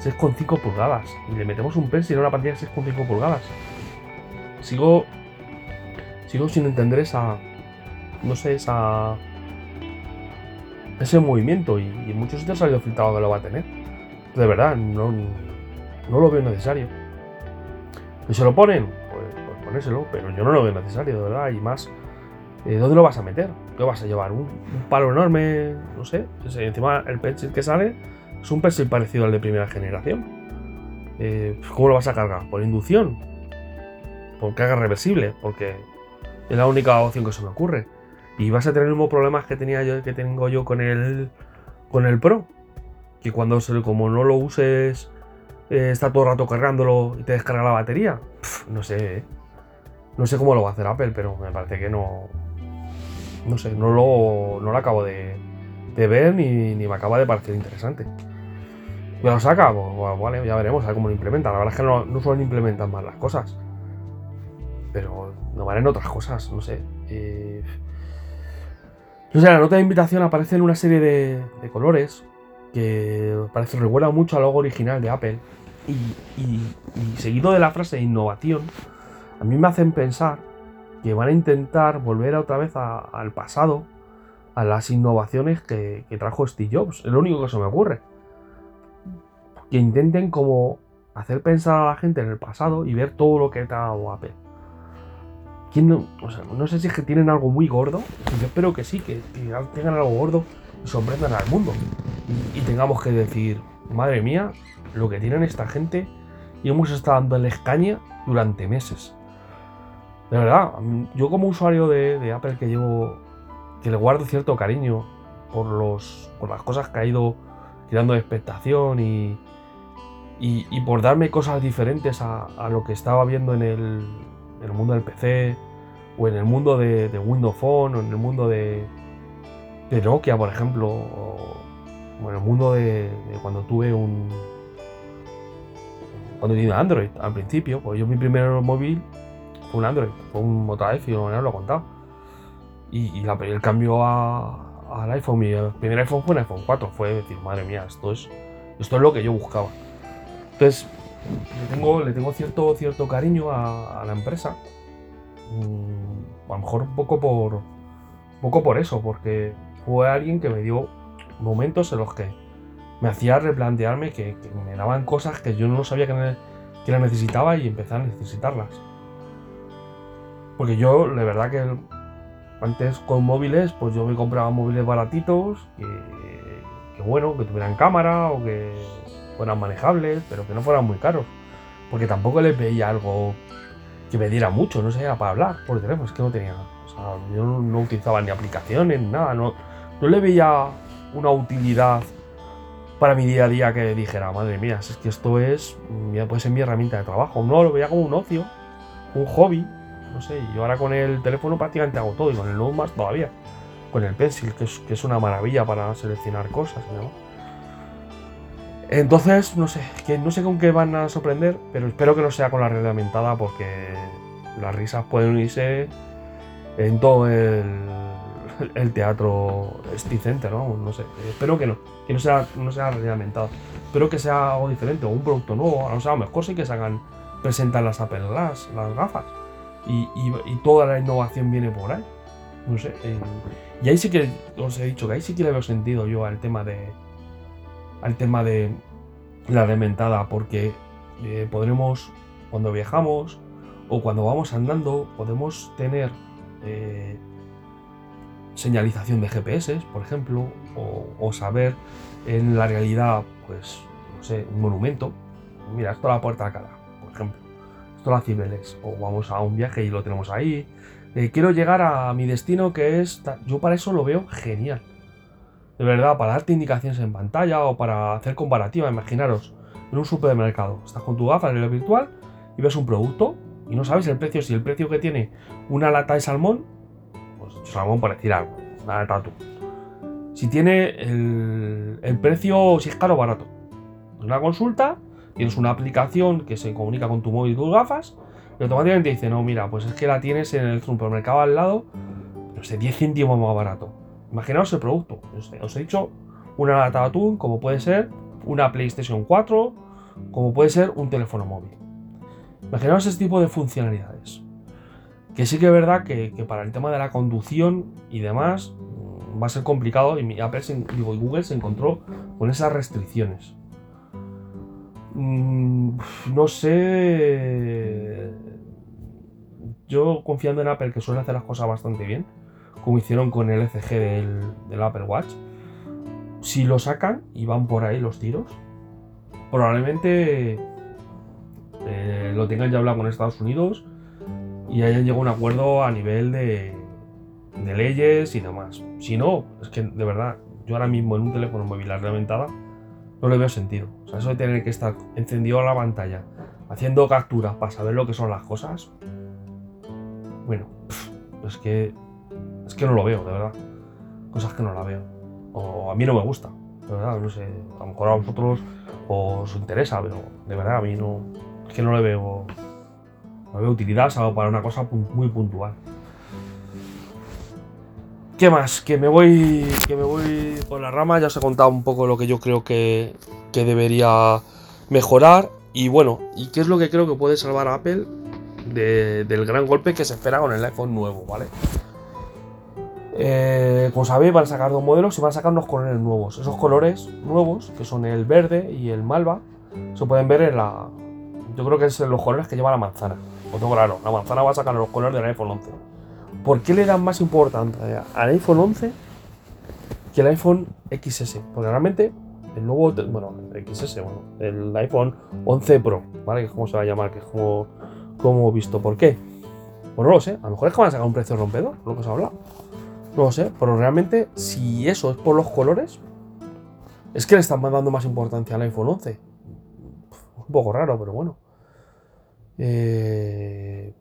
6,5 pulgadas. Y le metemos un pencil en una pantalla de 6,5 pulgadas. Sigo. Sigo sin entender esa, no sé, esa, ese movimiento y, en muchos sitios ha salido filtrado que lo va a tener. De verdad, no, no lo veo necesario. ¿Que se lo ponen? Pues, pues, ponérselo, pero yo no lo veo necesario, de verdad. Y más, eh, ¿dónde lo vas a meter? ¿Qué vas a llevar? ¿Un, palo enorme? No sé. Encima el pencil que sale es un pencil parecido al de primera generación. Eh, ¿Cómo lo vas a cargar? ¿Por inducción? ¿Por carga reversible? Porque es la única opción que se me ocurre. Y vas a tener los mismos problemas que tenía yo, que tengo yo con el con el Pro. Que cuando como no lo uses, eh, está todo el rato cargándolo y te descarga la batería. no sé. ¿eh? No sé cómo lo va a hacer Apple, pero me parece que no. No sé, no lo, no lo acabo de, de ver ni, ni, me acaba de parecer interesante. ¿Me lo saca? Pues, vale, ya veremos a ver cómo lo implementa. La verdad es que no, no suelen implementar más las cosas. Pero no valen otras cosas, no sé. Eh, no sé, la nota de invitación aparece en una serie de, colores que parece recuerda mucho al logo original de Apple. Y, seguido de la frase innovación, a mí me hacen pensar que van a intentar volver otra vez al pasado, a las innovaciones que, trajo Steve Jobs. Es lo único que se me ocurre. Que intenten como hacer pensar a la gente en el pasado y ver todo lo que ha dado Apple no, sé si es que tienen algo muy gordo. Yo espero que sí, que, tengan algo gordo y sorprendan al mundo. Y, tengamos que decir, madre mía, lo que tienen esta gente y hemos estado dando el caña durante meses. De verdad, yo como usuario de, Apple que llevo, que le guardo cierto cariño por, los, por las cosas que ha ido tirando de expectación y, y, por darme cosas diferentes a, a, lo que estaba viendo en el, en el mundo del PC, o en el mundo de, Windows Phone, o en el mundo de, Nokia, por ejemplo, o, en el mundo de, cuando tuve un. Cuando tenía Android al principio, pues yo mi primer móvil fue un Android, fue un Moto iPhone, no lo he contado. Y, el cambio al iPhone, mi primer iPhone fue un iPhone 4, fue decir, madre mía, esto es, esto es lo que yo buscaba. Entonces, le tengo, le tengo cierto, cierto cariño a, la empresa. Mm, a lo mejor un poco por. poco por eso, porque fue alguien que me dio momentos en los que me hacía replantearme que, me daban cosas que yo no sabía que, que las necesitaba y empecé a necesitarlas. Porque yo, de verdad que antes con móviles, pues yo me compraba móviles baratitos, que bueno, que tuvieran cámara o que fueran manejables, pero que no fueran muy caros. Porque tampoco les veía algo que me diera mucho, no sé, para hablar por teléfono, es que no tenía. O sea, yo no, utilizaba ni aplicaciones, nada, no, no le veía una utilidad para mi día a día que dijera, madre mía, es que esto es, ya puede ser mi herramienta de trabajo. No, lo veía como un ocio, un hobby, no sé, yo ahora con el teléfono prácticamente hago todo y con el Note más todavía. Con el Pencil, que es, que es una maravilla para seleccionar cosas Entonces, no sé, que no sé con qué van a sorprender, pero espero que no sea con la realidad aumentada porque las risas pueden unirse en todo el, teatro Center, ¿no? No sé, espero que no, que no sea, no sea realidad aumentada. Espero que sea algo diferente o un producto nuevo, o sea, a lo mejor sí que hagan, presentan las Apple Glass, las gafas y, toda la innovación viene por ahí. No sé. Y ahí sí que os he dicho que ahí sí que le veo sentido yo al tema de. Al tema de la dementada, porque eh, podremos, cuando viajamos o cuando vamos andando, podemos tener eh, señalización de GPS, por ejemplo, o, saber en la realidad, pues, no sé, un monumento. Mira, esto es la puerta de cara, por ejemplo a Cibeles. O vamos a un viaje y lo tenemos ahí. Eh, quiero llegar a mi destino que es... Yo para eso lo veo genial. De verdad, para darte indicaciones en pantalla o para hacer comparativa, imaginaros, en un supermercado. Estás con tu gafa en el virtual y ves un producto y no sabes el precio. Si el precio que tiene una lata de salmón, pues salmón por decir algo, una lata tú. Si tiene el, precio, si es caro o barato. Una consulta tienes una aplicación que se comunica con tu móvil y tus gafas y automáticamente dice, no, mira, pues es que la tienes en el supermercado al lado, no sé, 10 céntimos más barato. Imaginaos el producto. Os he dicho una lata atún, como puede ser una PlayStation 4, como puede ser un teléfono móvil. Imaginaos ese tipo de funcionalidades. Que sí que es verdad que, para el tema de la conducción y demás mm, va a ser complicado y Apple, y Google se encontró con esas restricciones. Mm, no sé. Yo confiando en Apple, que suele hacer las cosas bastante bien, como hicieron con el ECG del, Apple Watch, si lo sacan y van por ahí los tiros, probablemente eh, lo tengan ya hablado con Estados Unidos y hayan llegado a un acuerdo a nivel de, leyes y demás. Si no, es que de verdad, yo ahora mismo en un teléfono móvil reventada no le veo sentido. O sea, eso de tener que estar encendido la pantalla, haciendo capturas para saber lo que son las cosas. Bueno, es que. Es que no lo veo, de verdad. Cosas que no la veo. O a mí no me gusta, de verdad. No sé, a lo mejor a vosotros os interesa, pero de verdad a mí no. Es que no le veo. No veo utilidad, salvo para una cosa muy puntual. ¿Qué más? Que me voy. Que me voy por la rama. Ya os he contado un poco lo que yo creo que, debería mejorar. Y bueno, ¿y qué es lo que creo que puede salvar a Apple del gran golpe que se espera con el iPhone nuevo, ¿vale? Eh, como sabéis, van a sacar dos modelos y van a sacar unos colores nuevos. Esos colores nuevos, que son el verde y el malva, se pueden ver en la. Yo creo que es los colores que lleva la manzana. Otro claro, la manzana va a sacar los colores del iPhone 11. ¿Por qué le dan más importancia al iPhone 11 que al iPhone XS? Porque realmente el nuevo, bueno, el XS, bueno, el iPhone 11 Pro, ¿vale? Que es como se va a llamar, que es como, como visto. ¿Por qué? Pues no lo sé. A lo mejor es que van a sacar un precio rompedor, lo que os ha hablado. No lo sé, pero realmente, si eso es por los colores, es que le están dando más importancia al iPhone 11. Un poco raro, pero bueno. Eh,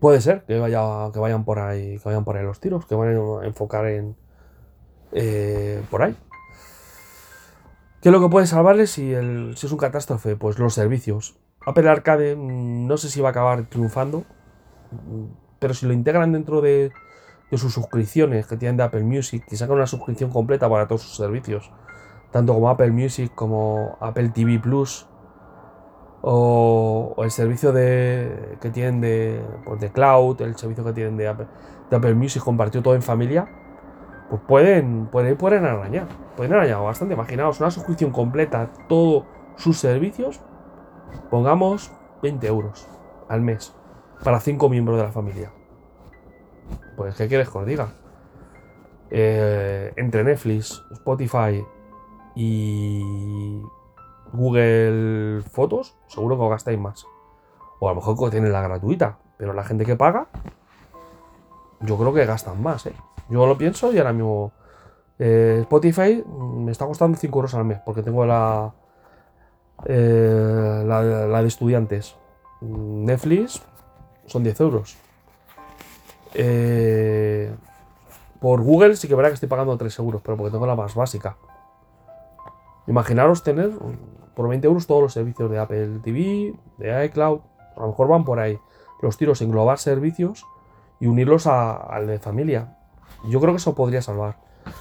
Puede ser que, vaya, que vayan por ahí, que vayan por ahí los tiros, que van a enfocar en eh, por ahí. ¿Qué es lo que puede salvarles si, si es un catástrofe? Pues los servicios. Apple Arcade mm, no sé si va a acabar triunfando, mm, pero si lo integran dentro de, de sus suscripciones que tienen de Apple Music y sacan una suscripción completa para todos sus servicios, tanto como Apple Music como Apple TV Plus, o, el servicio de, que tienen de, pues de cloud, el servicio que tienen de Apple, Apple Music compartido todo en familia, pues pueden, pueden, pueden arañar, pueden arañar bastante. Imaginaos una suscripción completa, todos sus servicios, pongamos 20 euros al mes para 5 miembros de la familia. Pues, ¿qué quieres que os diga? Eh, entre Netflix, Spotify y Google Fotos, seguro que os gastáis más. O a lo mejor tienen la gratuita, pero la gente que paga, yo creo que gastan más, ¿eh? Yo lo pienso y ahora mismo Eh, Spotify me está costando 5 euros al mes porque tengo la, eh, la, la de estudiantes. Netflix son 10 euros. Eh, por Google sí que verá que estoy pagando 3 euros, pero porque tengo la más básica. Imaginaros tener por 20 euros todos los servicios de Apple TV, de iCloud. A lo mejor van por ahí los tiros, englobar servicios y unirlos al de familia. Yo creo que eso podría salvar.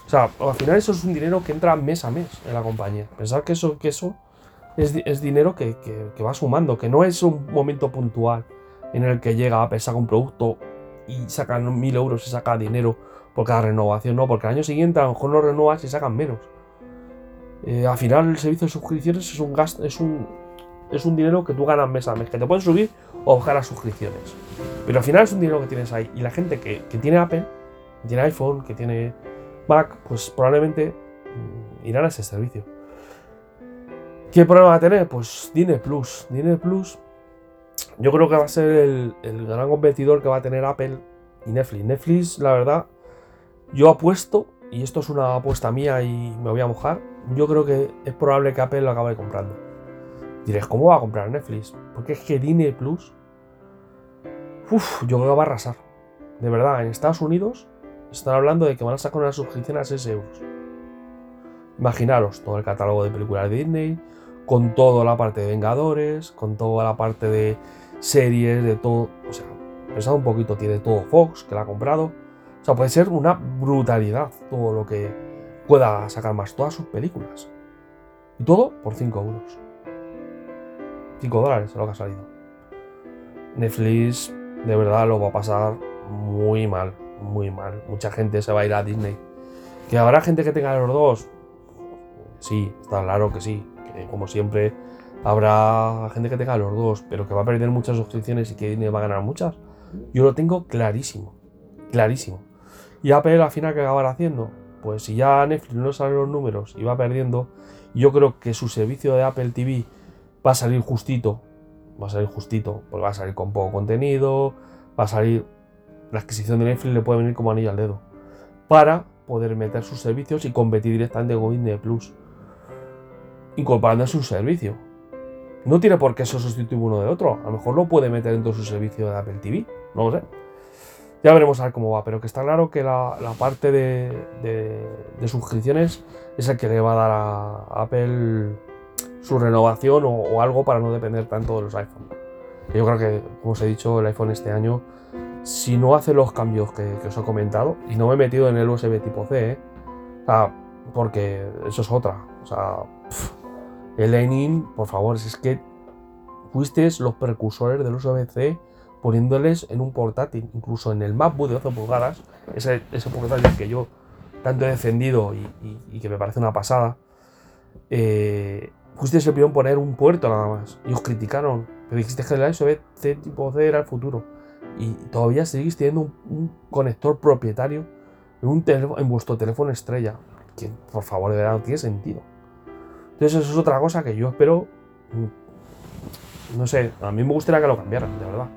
O sea, al final eso es un dinero que entra mes a mes en la compañía. Pensar que eso, que eso es, dinero que, va sumando, que no es un momento puntual en el que llega Apple, saca un producto y sacan mil euros y saca dinero por cada renovación, no, porque el año siguiente a lo mejor no renuevas y sacan menos. Eh, al final el servicio de suscripciones es un gasto, es un, es un dinero que tú ganas mes a mes, que te pueden subir o bajar las suscripciones. Pero al final es un dinero que tienes ahí. Y la gente que, tiene Apple, que tiene iPhone, que tiene Mac, pues probablemente mm, irán a ese servicio. ¿Qué problema va a tener? Pues Plus. Dine Plus, yo creo que va a ser el, gran competidor que va a tener Apple y Netflix. Netflix, la verdad, yo apuesto, y esto es una apuesta mía y me voy a mojar, yo creo que es probable que Apple lo acabe comprando. Diréis, ¿cómo va a comprar Netflix? Porque es que Disney Plus, uff, yo creo que va a arrasar. De verdad, en Estados Unidos están hablando de que van a sacar una suscripción a 6 euros. Imaginaros todo el catálogo de películas de Disney, con toda la parte de Vengadores, con toda la parte de series, de todo. O sea, pensad un poquito, tiene todo Fox, que la ha comprado. O sea, puede ser una brutalidad todo lo que pueda sacar más, todas sus películas. Y todo por 5 euros. 5 dólares es lo que ha salido. Netflix de verdad lo va a pasar muy mal, muy mal. Mucha gente se va a ir a Disney. ¿Que habrá gente que tenga los dos? Sí, está claro que sí. Que como siempre habrá gente que tenga los dos, pero que va a perder muchas suscripciones y que va a ganar muchas. Yo lo tengo clarísimo, clarísimo. ¿Y Apple al final qué acabará haciendo? Pues si ya Netflix no sale los números y va perdiendo, yo creo que su servicio de Apple TV va a salir justito, va a salir justito, porque va a salir con poco contenido, va a salir, la adquisición de Netflix le puede venir como anillo al dedo, para poder meter sus servicios y competir directamente con Disney Plus, incorporando a su servicio. No tiene por qué eso sustituir uno de otro, a lo mejor lo puede meter dentro de su servicio de Apple TV, no lo sé. Ya veremos a ver cómo va, pero que está claro que la, parte de, de, suscripciones es el que le va a dar a Apple su renovación o, algo para no depender tanto de los iPhones. Yo creo que, como os he dicho, el iPhone este año, si no hace los cambios que, os he comentado, y no me he metido en el USB tipo C, ¿eh? porque eso es otra. O sea, Lightning, por favor, es que fuisteis los precursores del USB-C poniéndoles en un portátil, incluso en el MacBook de 12 pulgadas, ese, portátil que yo tanto he defendido y, que me parece una pasada. Eh, fuisteis el primero en poner un puerto nada más. Y os criticaron. Pero dijiste que el USB-C tipo C era el futuro. Y todavía seguís teniendo un, conector propietario en, en vuestro teléfono estrella. Que por favor, de verdad, no tiene sentido. Entonces, eso es otra cosa que yo espero. Mm, no sé, a mí me gustaría que lo cambiaran, de verdad.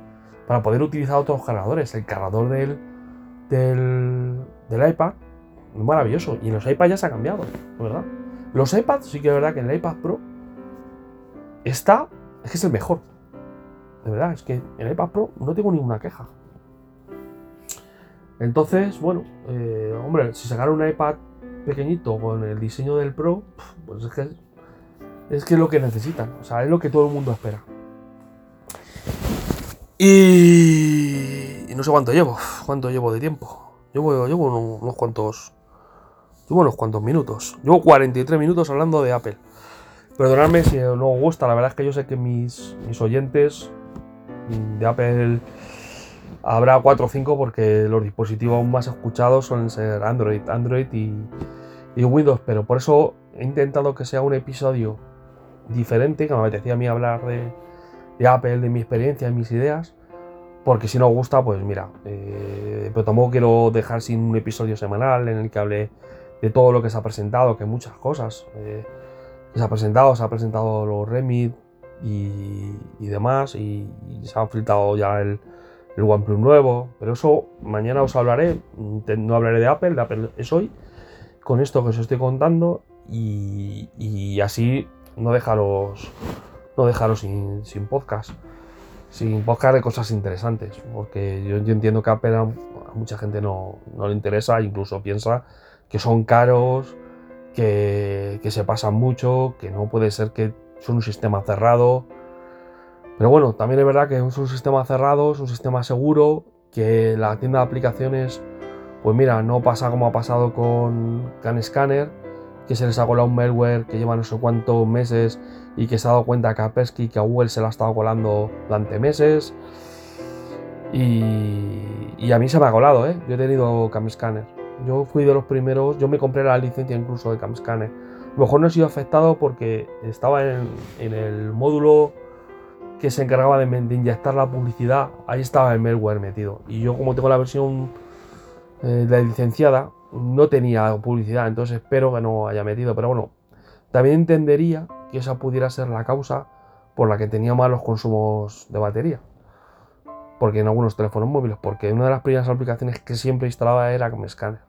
Para poder utilizar otros cargadores. El cargador del, del, del iPad es maravilloso. Y en los iPads ya se ha cambiado, ¿verdad? Los iPads, sí que es verdad que el iPad Pro está, es que es el mejor. De verdad, es que el iPad Pro no tengo ninguna queja. Entonces, bueno, eh, hombre, si sacaron un iPad pequeñito con el diseño del Pro, pues es que es que lo que necesitan. O sea, es lo que todo el mundo espera. Y, no sé cuánto llevo, cuánto llevo de tiempo. Llevo, llevo unos cuantos Llevo unos cuantos minutos. Llevo 43 minutos hablando de Apple. Perdonadme si no os gusta, la verdad es que yo sé que mis, mis oyentes de Apple habrá 4 o 5 porque los dispositivos más escuchados suelen ser Android, Android y, Windows, pero por eso he intentado que sea un episodio diferente, que me apetecía a mí hablar de, Apple, de mi experiencia, de mis ideas, porque si no gusta, pues mira, eh, pero tampoco quiero dejar sin un episodio semanal en el que hable de todo lo que se ha presentado, que muchas cosas eh, se ha presentado, se ha presentado los Remit y, demás, y, se ha filtrado ya el, el OnePlus nuevo, pero eso mañana os hablaré, no hablaré de Apple, de Apple es hoy, con esto que os estoy contando y, así no dejaros, no sin, podcast. Sin podcast de cosas interesantes, porque yo, entiendo que a Apple a mucha gente no, le interesa, incluso piensa que son caros, que, que se pasan mucho, que no puede ser que son un sistema cerrado. Pero bueno, también es verdad que es un sistema cerrado, es un sistema seguro, que la tienda de aplicaciones, pues mira, no pasa como ha pasado con CanScanner, que se les ha colado un malware que lleva no sé cuántos meses y que se ha dado cuenta que a Pesky, que a Google se la ha estado colando durante meses. Y, a mí se me ha colado, ¿eh? Yo he tenido CamScanner. Yo fui de los primeros, yo me compré la licencia incluso de CamScanner. Lo mejor no he sido afectado porque estaba en, el módulo que se encargaba de, inyectar la publicidad. Ahí estaba el malware metido. Y yo como tengo la versión eh, de licenciada, no tenía publicidad, entonces espero que no haya metido. Pero bueno, también entendería que esa pudiera ser la causa por la que tenía malos consumos de batería. Porque en algunos teléfonos móviles, porque una de las primeras aplicaciones que siempre instalaba era como Scanner.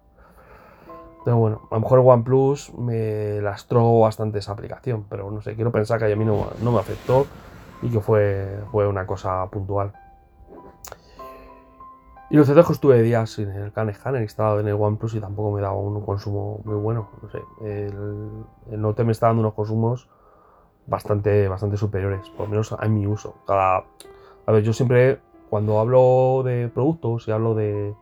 Entonces, bueno, a lo mejor OnePlus me lastró bastante esa aplicación, pero no sé, quiero pensar que a mí no, no me afectó y que fue, fue una cosa puntual. Y lo cierto es que estuve días sin el Can Scanner instalado en el OnePlus y tampoco me daba un consumo muy bueno. No sé, el, Note me está dando unos consumos bastante, bastante superiores, por lo menos en mi uso. Cada, a ver, yo siempre, cuando hablo de productos y hablo de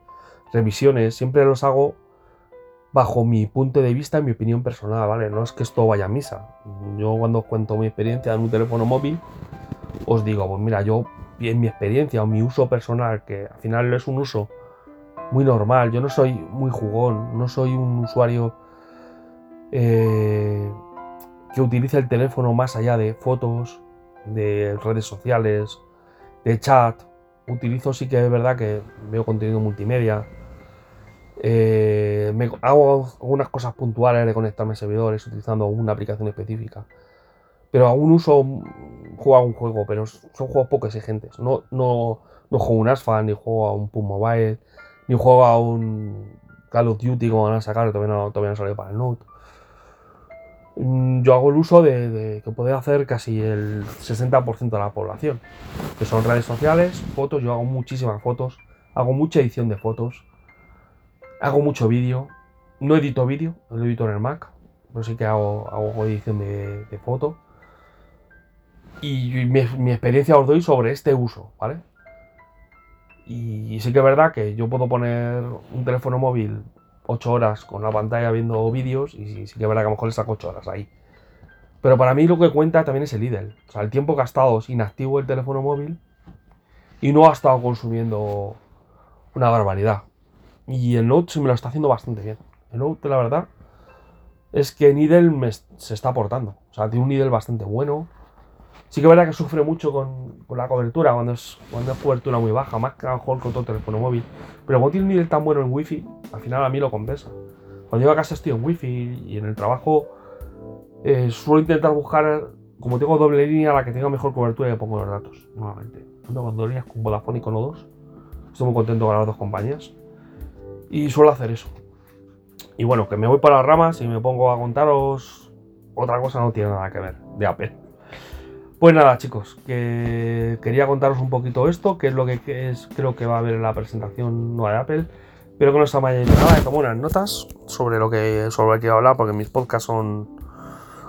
revisiones, siempre los hago bajo mi punto de vista y mi opinión personal, ¿vale? No es que esto vaya a misa. Yo cuando os cuento mi experiencia en un teléfono móvil, os digo, pues mira, yo en mi experiencia o mi uso personal, que al final es un uso muy normal, yo no soy muy jugón, no soy un usuario eh, que utilice el teléfono más allá de fotos, de redes sociales, de chat. Utilizo sí que es verdad que veo contenido multimedia. Eh, hago algunas cosas puntuales de conectarme a servidores utilizando una aplicación específica. Pero aún uso, juego a un juego, pero son juegos poco exigentes. No, no, no juego un Asphalt, ni juego a un PUM Mobile, ni juego a un Call of Duty como van a sacar, todavía no, todavía no salido para el Note. Mm, yo hago el uso de, que puede hacer casi el 60% de la población, que son redes sociales, fotos, yo hago muchísimas fotos, hago mucha edición de fotos, hago mucho vídeo, no edito vídeo, lo edito en el Mac, pero sí que hago, hago edición de fotos y mi, experiencia os doy sobre este uso, ¿vale? Y sí que es verdad que yo puedo poner un teléfono móvil 8 horas con la pantalla viendo vídeos y sí que es verdad que a lo mejor le saco 8 horas ahí. Pero para mí lo que cuenta también es el idle. O sea, el tiempo ha estado inactivo el teléfono móvil y no ha estado consumiendo una barbaridad. Y el Note se me lo está haciendo bastante bien. El Note, la verdad, es que Nidel me se está aportando. O sea, tiene un Nidel bastante bueno. Sí que es verdad que sufre mucho con, la cobertura cuando es, cuando es cobertura muy baja, más que a lo mejor con todo teléfono móvil. Pero como tiene un nivel tan bueno en wifi, al final a mí lo compensa. Cuando llego a casa estoy en wifi y en el trabajo eh, suelo intentar buscar, como tengo doble línea, la que tenga mejor cobertura y pongo los datos, nuevamente. Ando con dos líneas con Vodafone y con O2. Estoy muy contento con las dos compañías. Y suelo hacer eso. Y bueno, que me voy para las ramas y me pongo a contaros otra cosa no tiene nada que ver de Apple. Pues nada, chicos, que quería contaros un poquito esto, que es lo que es, creo que va a haber en la presentación nueva de Apple. Pero que no está mal nada, tomo unas notas sobre lo que sobre hablar, porque mis podcasts son.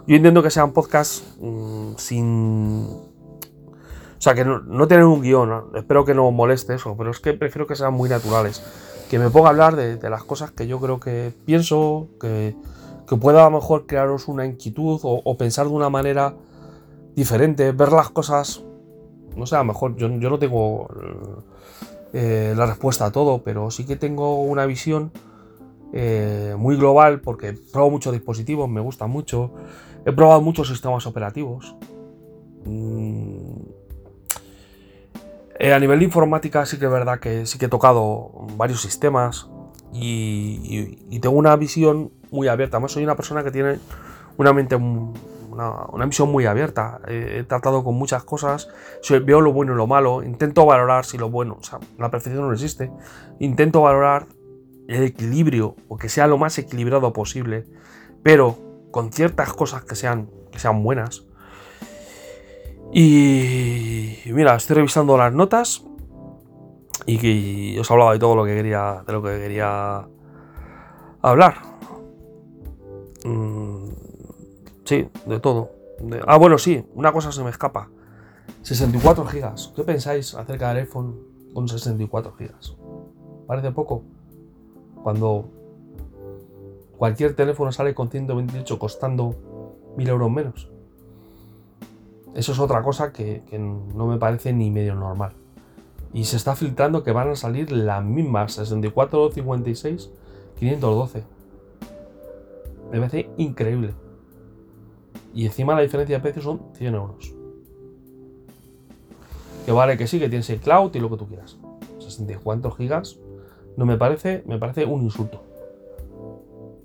Yo intento que sean podcasts mm, sin. O sea, que no, no tener un guion, espero que no moleste eso, pero es que prefiero que sean muy naturales. Que me ponga a hablar de, las cosas que yo creo que pienso, que, que pueda a lo mejor crearos una inquietud o pensar de una manera diferente, ver las cosas, no sé, a lo mejor yo, no tengo eh, la respuesta a todo, pero sí que tengo una visión eh, muy global porque pruebo muchos dispositivos, me gustan mucho, he probado muchos sistemas operativos. Mm, eh, a nivel de informática sí que es verdad que sí que he tocado varios sistemas y, y tengo una visión muy abierta. Además soy una persona que tiene una mente una, visión muy abierta. he tratado con muchas cosas, veo lo bueno y lo malo, intento valorar si lo bueno, o sea, la perfección no existe, intento valorar el equilibrio o que sea lo más equilibrado posible, pero con ciertas cosas que sean, que sean buenas. Y mira, estoy revisando las notas y que os he hablado de todo lo que quería, de lo que quería hablar. Mm, sí, de todo. ah, bueno, sí, una cosa se me escapa. 64 gigas. ¿Qué pensáis acerca del iPhone con 64 gigas? Parece poco. Cuando cualquier teléfono sale con 128 costando 1000 euros menos. Eso es otra cosa que, no me parece ni medio normal. Y se está filtrando que van a salir las mismas 64, 56, 512. Me parece increíble. Y encima la diferencia de precio son 100 euros. Que vale que sí, que tienes el cloud y lo que tú quieras. 64 gigas no me parece, me parece un insulto.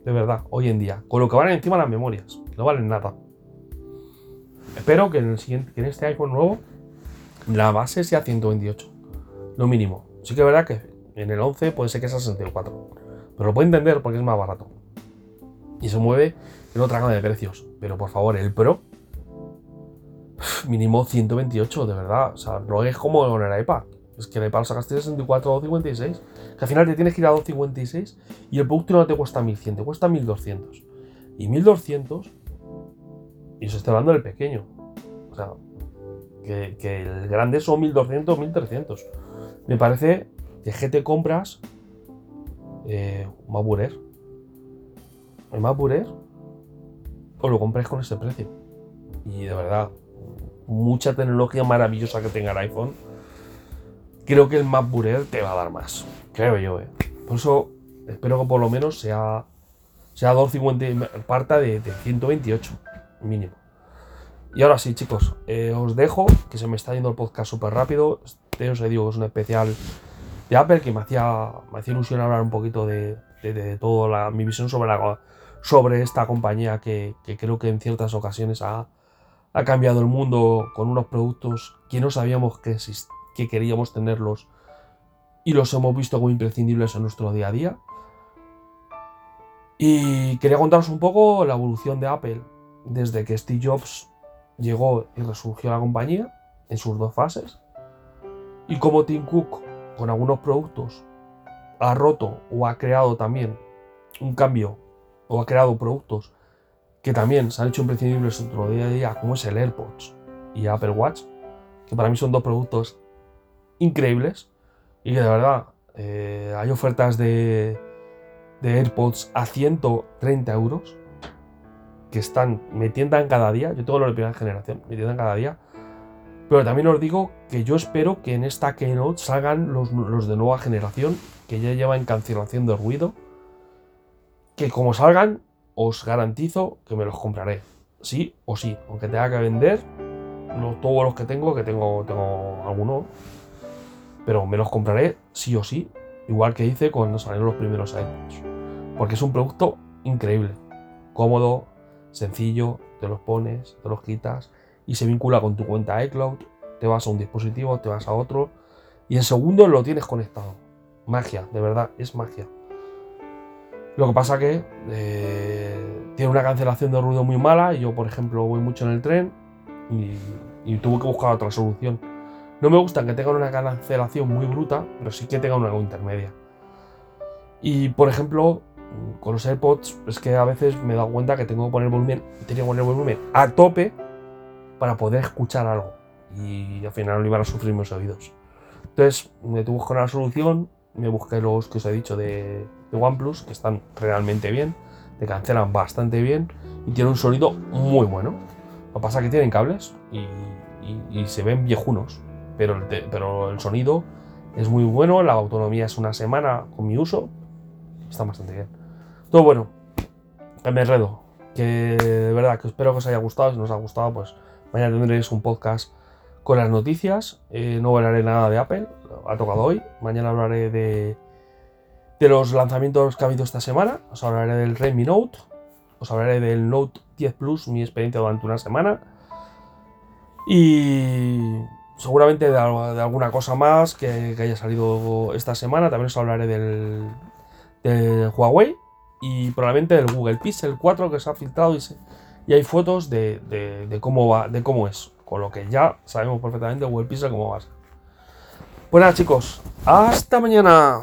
De verdad, hoy en día. Con lo que valen encima las memorias. No valen nada. Espero que en, el siguiente, en este iPhone nuevo la base sea 128. Lo mínimo. Sí que es verdad que en el 11 puede ser que sea 64. Pero lo puedo entender porque es más barato. Y se mueve en otra gama de precios. Pero por favor, el Pro. Mínimo 128, de verdad. O sea, no es como con el iPad. Es que el iPad sacaste 64 o 256. Que al final te tienes que ir a 256 y el producto no te cuesta 1100, te cuesta 1200. Y 1200 y eso está hablando del pequeño. O sea, que, el grande son 1200, 1300. Me parece que te compras eh, un Air. El Air o lo compres con ese precio. Y de verdad, mucha tecnología maravillosa que tenga el iPhone. Creo que el MacBook Air te va a dar más. Creo yo, eh. Por eso espero que por lo menos sea, sea 250, parta de, de 128 mínimo. Y ahora sí, chicos, eh, os dejo, que se me está yendo el podcast súper rápido. Este os digo es un especial de Apple que me hacía, me hacía ilusión hablar un poquito de, de, toda mi visión sobre, la, sobre esta compañía que, creo que en ciertas ocasiones ha, ha, cambiado el mundo con unos productos que no sabíamos que, que queríamos tenerlos y los hemos visto como imprescindibles en nuestro día a día. Y quería contaros un poco la evolución de Apple desde que Steve Jobs llegó y resurgió la compañía en sus dos fases. Y como Tim Cook con algunos productos ha roto o ha creado también un cambio o ha creado productos que también se han hecho imprescindibles en nuestro día a día, como es el AirPods y Apple Watch, que para mí son dos productos increíbles y que de verdad eh, hay ofertas de, de AirPods a 130 euros que están, me tientan cada día, yo tengo los de primera generación, me tientan cada día, pero también os digo que yo espero que en esta Keynote salgan los, de nueva generación, que ya llevan cancelación de ruido, que como salgan, os garantizo que me los compraré, sí o sí, aunque tenga que vender todos los que tengo, que tengo, tengo alguno, pero me los compraré sí o sí, igual que hice cuando salieron los primeros años, porque es un producto increíble, cómodo, sencillo, te los pones, te los quitas y se vincula con tu cuenta iCloud, te vas a un dispositivo, te vas a otro y en segundos lo tienes conectado. Magia, de verdad, es magia. Lo que pasa que eh, tiene una cancelación de ruido muy mala y yo, por ejemplo, voy mucho en el tren y, tuve que buscar otra solución. No me gusta que tengan una cancelación muy bruta, pero sí que tengan una intermedia. Y, por ejemplo, con los AirPods es que a veces me he dado cuenta que tengo que poner volumen, tenía que poner volumen a tope para poder escuchar algo. Y al final no iban a sufrir mis oídos. Entonces me tuve que buscar una solución, me busqué los que os he dicho de, OnePlus, que están realmente bien, te cancelan bastante bien y tienen un sonido muy bueno. Lo que pasa es que tienen cables y, se ven viejunos, pero pero el sonido es muy bueno, la autonomía es una semana con mi uso, está bastante bien. Todo bueno, me enredo. Que de verdad que espero que os haya gustado. Si no os ha gustado, pues mañana tendréis un podcast con las noticias. Eh, no hablaré nada de Apple, ha tocado hoy. Mañana hablaré de, de los lanzamientos que ha habido esta semana. Os hablaré del Redmi Note. Os hablaré del Note 10 Plus, mi experiencia durante una semana. Y seguramente de, alguna cosa más que, haya salido esta semana. También os hablaré del, Huawei y probablemente del Google Pixel 4 que se ha filtrado y, y hay fotos de, cómo va, de cómo es. Con lo que ya sabemos perfectamente Google Pixel cómo va a ser. Nada chicos, hasta mañana.